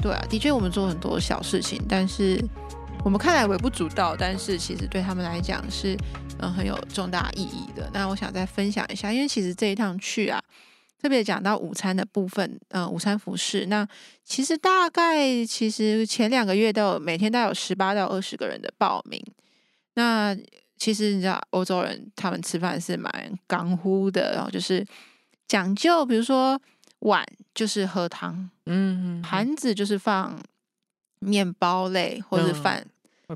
对啊，的确我们做很多小事情，但是我们看来微不足道，但是其实对他们来讲是嗯很有重大意义的。那我想再分享一下，因为其实这一趟去啊，特别讲到午餐的部分，嗯，午餐服饰，那其实大概其实前两个月都有每天都有十八到二十个人的报名。那其实你知道欧洲人他们吃饭是蛮干乎的，然后就是讲究，比如说碗就是喝汤，嗯，盘子就是放面包类或者饭，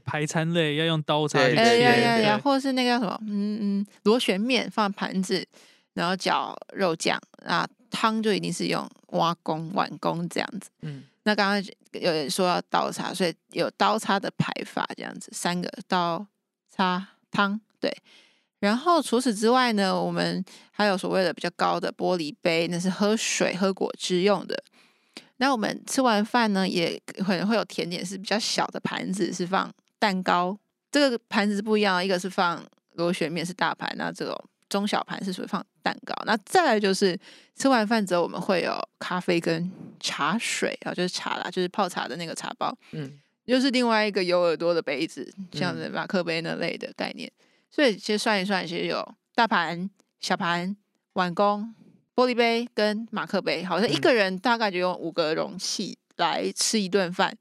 排餐类要用刀叉去切，呀呀呀，对或者是那个叫什么，嗯嗯，螺旋面放盘子，然后搅肉酱啊，汤就一定是用挖工碗工这样子。嗯那刚刚有人说要刀叉，所以有刀叉的排法这样子，三个刀叉汤对。然后除此之外呢，我们还有所谓的比较高的玻璃杯，那是喝水、喝果汁用的。那我们吃完饭呢，也可能会有甜点，是比较小的盘子，是放蛋糕。这个盘子是不一样的，一个是放螺旋面是大盘，那这种中小盘是属于放蛋糕。那再来就是吃完饭之后，我们会有咖啡跟茶水啊，就是茶啦，就是泡茶的那个茶包，嗯又是另外一个有耳朵的杯子，像嗯是马克杯那类的概念。所以其实算一算，其实有大盘、小盘、碗公、玻璃杯跟马克杯，好像一嗯个人大概就用五个容器来吃一顿饭。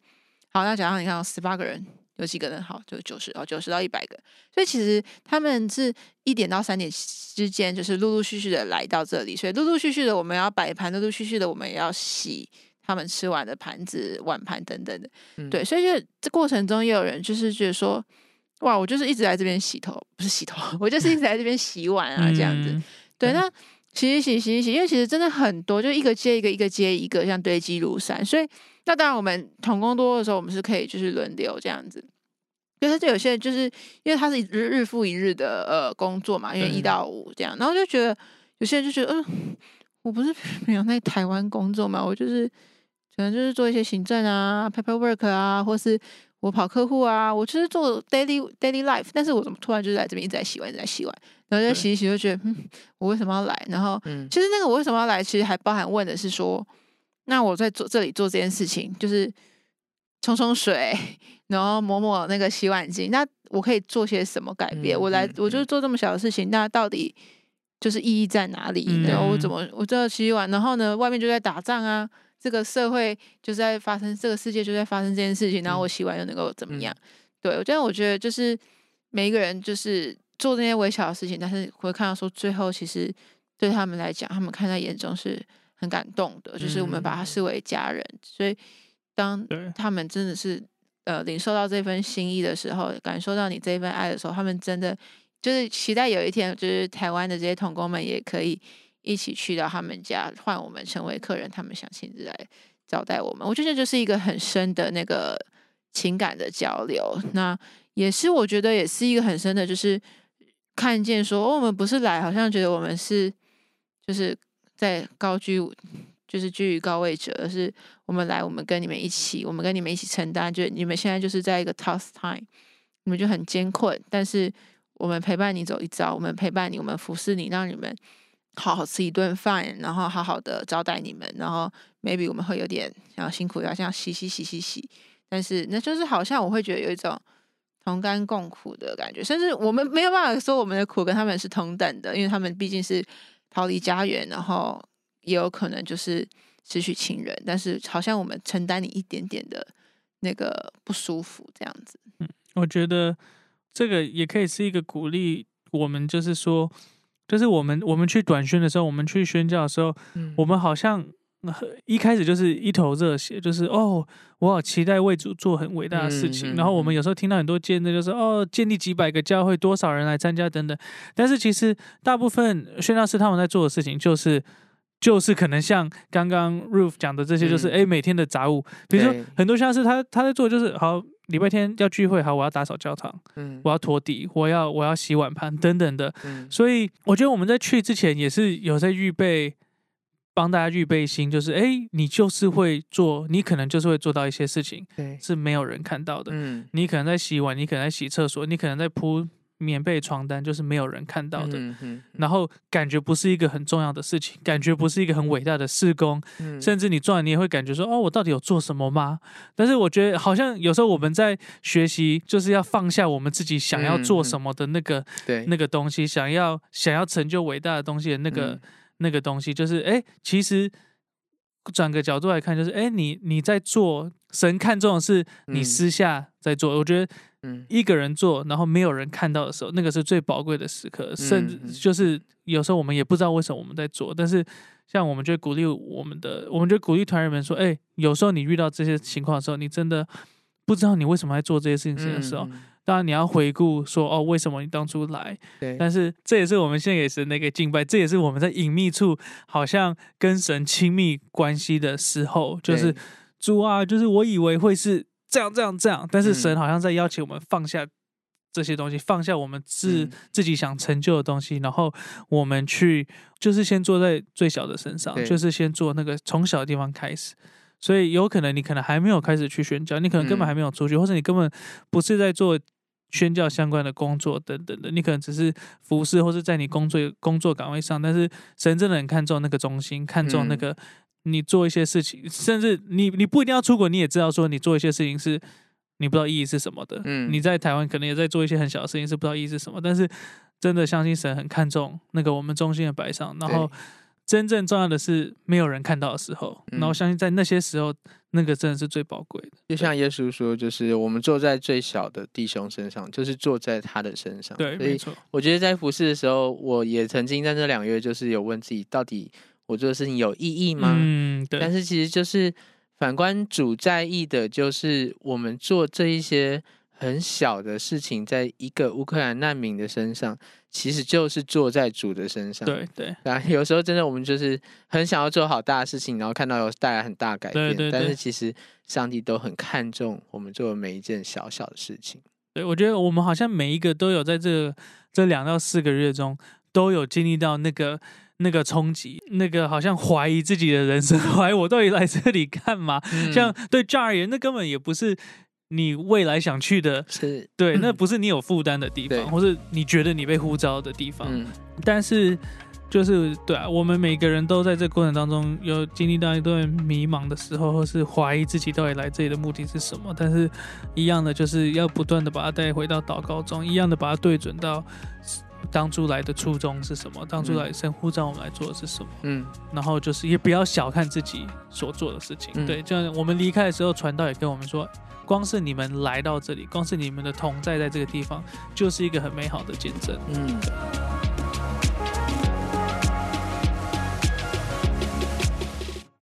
好，那假如你看十八个人，有几个人？好，就九十哦，九十到一百个。所以其实他们是一点到三点之间，就是陆陆续续的来到这里，所以陆陆续续的我们要摆盘，陆陆续续的我们也要洗他们吃完的盘子、碗盘等等的。嗯对，所以就这过程中也有人就是觉得说，哇，我就是一直来这边洗头，不是洗头，我就是一直来这边洗碗啊，这样子。嗯对，嗯那洗一洗洗一洗，因为其实真的很多，就一个接一个，一个接一个，像堆积如山。所以那当然我们同工多的时候，我们是可以就是轮流这样子。因为他就有些人就是因为他是日日复一日的呃工作嘛，因为一到五这样，然后就觉得有些人就觉得，嗯，我不是 没有在台湾工作嘛，我就是可能就是做一些行政啊、paperwork 啊，或是我跑客户啊，我就是做 daily daily life，但是我怎么突然就在这边一直在洗碗，一直在洗碗，然后就洗一洗，就觉得，嗯，我为什么要来？然后嗯其实那个我为什么要来，其实还包含问的是说，那我在做这里做这件事情，就是冲冲水，然后抹抹那个洗碗巾，那我可以做些什么改变？嗯我来嗯，我就是做这么小的事情，那到底就是意义在哪里？嗯然后我怎么我这样洗碗，然后呢，外面就在打仗啊，这个社会就在发生，这个世界就在发生这件事情，然后我洗碗又能够怎么样？对，我觉得我觉得就是每一个人就是做这些微小的事情，但是会看到说最后其实对他们来讲，他们看在眼中是很感动的，就是我们把他嗯。视为家人，所以当他们真的是呃领受到这份心意的时候，感受到你这一份爱的时候，他们真的就是期待有一天，就是台湾的这些童工们也可以一起去到他们家，换我们成为客人，他们想亲自来招待我们。我觉得这就是一个很深的那个情感的交流，那也是我觉得也是一个很深的，就是看见说，哦，我们不是来，好像觉得我们是就是在高居。就是居于高位者，而是我们来，我们跟你们一起，我们跟你们一起承担。就你们现在就是在一个 tough time，你们就很艰困，但是我们陪伴你走一遭，我们陪伴你，我们服侍你，让你们好好吃一顿饭，然后好好的招待你们，然后 maybe 我们会有点想要辛苦，要这样洗洗洗洗洗，但是那就是好像我会觉得有一种同甘共苦的感觉，甚至我们没有办法说我们的苦跟他们是同等的，因为他们毕竟是逃离家园，然后也有可能就是失去亲人，但是好像我们承担你一点点的那个不舒服这样子。嗯我觉得这个也可以是一个鼓励，我们就是说，就是我们我们去短宣的时候，我们去宣教的时候，嗯我们好像呃一开始就是一头热血，就是哦，我好期待为主做很伟大的事情。嗯嗯然后我们嗯有时候听到很多见证，就是哦，建立几百个教会，多少人来参加等等。但是其实大部分宣教师他们在做的事情，就是就是可能像刚刚 Roof 讲的这些，就是嗯诶每天的杂物，比如说很多宣教师他他在做就是好。礼拜天要聚会，好，我要打扫教堂，嗯。我要拖地，我要我要洗碗盘等等的，嗯。所以我觉得我们在去之前也是有在预备，帮大家预备心，就是哎，你就是会做，你可能就是会做到一些事情对。是没有人看到的。嗯。你可能在洗碗，你可能在洗厕所，你可能在铺棉被、床单，就是没有人看到的。嗯嗯然后感觉不是一个很重要的事情，感觉不是一个很伟大的事工，嗯。甚至你做完你也会感觉说，哦，我到底有做什么吗？但是我觉得好像有时候我们在学习，就是要放下我们自己想要做什么的那个、对。那个东西，想要想要成就伟大的东西的那个、嗯。那个东西，就是哎，其实转个角度来看，就是哎，你你在做神看重的是你嗯。私下在做，我觉得嗯。一个人做，然后没有人看到的时候，那个是最宝贵的时刻。甚至嗯。就是有时候我们也不知道为什么我们在做，但是像我们就鼓励我们的，我们就鼓励团员们说：“哎、有时候你遇到这些情况的时候，你真的不知道你为什么在做这些事情的时候，嗯当然你要回顾说哦，为什么你当初来？对，但是这也是我们献给神的一个敬拜，这也是我们在隐秘处好像跟神亲密关系的时候，就是对。主啊，就是我以为会是这样这样这样，但是神嗯好像在邀请我们放下这些东西，放下我们自、嗯。自己想成就的东西，然后我们去就是先做在最小的身上，就是先做那个从小的地方开始。所以有可能你可能还没有开始去宣教，你可能根本嗯还没有出去，或者你根本不是在做宣教相关的工作等等的，你可能只是服侍或是在你工作工作岗位上，但是神真的很看重那个中心，看重那嗯。个你做一些事情，甚至你你不一定要出国，你也知道说你做一些事情是你不知道意义是什么的。嗯你在台湾可能也在做一些很小的事情，是不知道意义是什么，但是真的相信神很看重那个我们中心的摆上，然后真正重要的是没有人看到的时候，然后嗯相信在那些时候，那个真的是最宝贵的。就像耶稣说，就是我们坐在最小的弟兄身上，就是坐在他的身上。对，所以没错，我觉得在服侍的时候，我也曾经在这两个月，就是有问自己，到底我做的事情有意义吗？嗯，对，但是其实就是反观主在意的，就是我们做这一些很小的事情，在一个乌克兰难民的身上，其实就是做在主的身上。对对啊，有时候真的我们就是很想要做好大的事情，然后看到有带来很大改变，但对对但是其实上帝都很看重我们做的每一件小小的事情。对，我觉得我们好像每一个都有在这这两到四个月中，都有经历到那个那个冲击，那个好像怀疑自己的人生，怀疑我到底来这里干嘛？嗯像对 j 而言，那根本也不是你未来想去的。是，对，那不是你有负担的地方，或是你觉得你被呼召的地方。嗯，但是，就是对啊，我们每个人都在这过程当中有经历到一段迷茫的时候，或是怀疑自己到底来这里的目的是什么。但是，一样的就是要不断的把它带回到祷告中，一样的把它对准到当初来的初衷是什么，当初嗯来神呼召我们来做的是什么。嗯，然后就是也不要小看自己所做的事情。嗯对，就像我们离开的时候，传道也跟我们说，光是你们来到这里，光是你们的同在在这个地方，就是一个很美好的见证。嗯。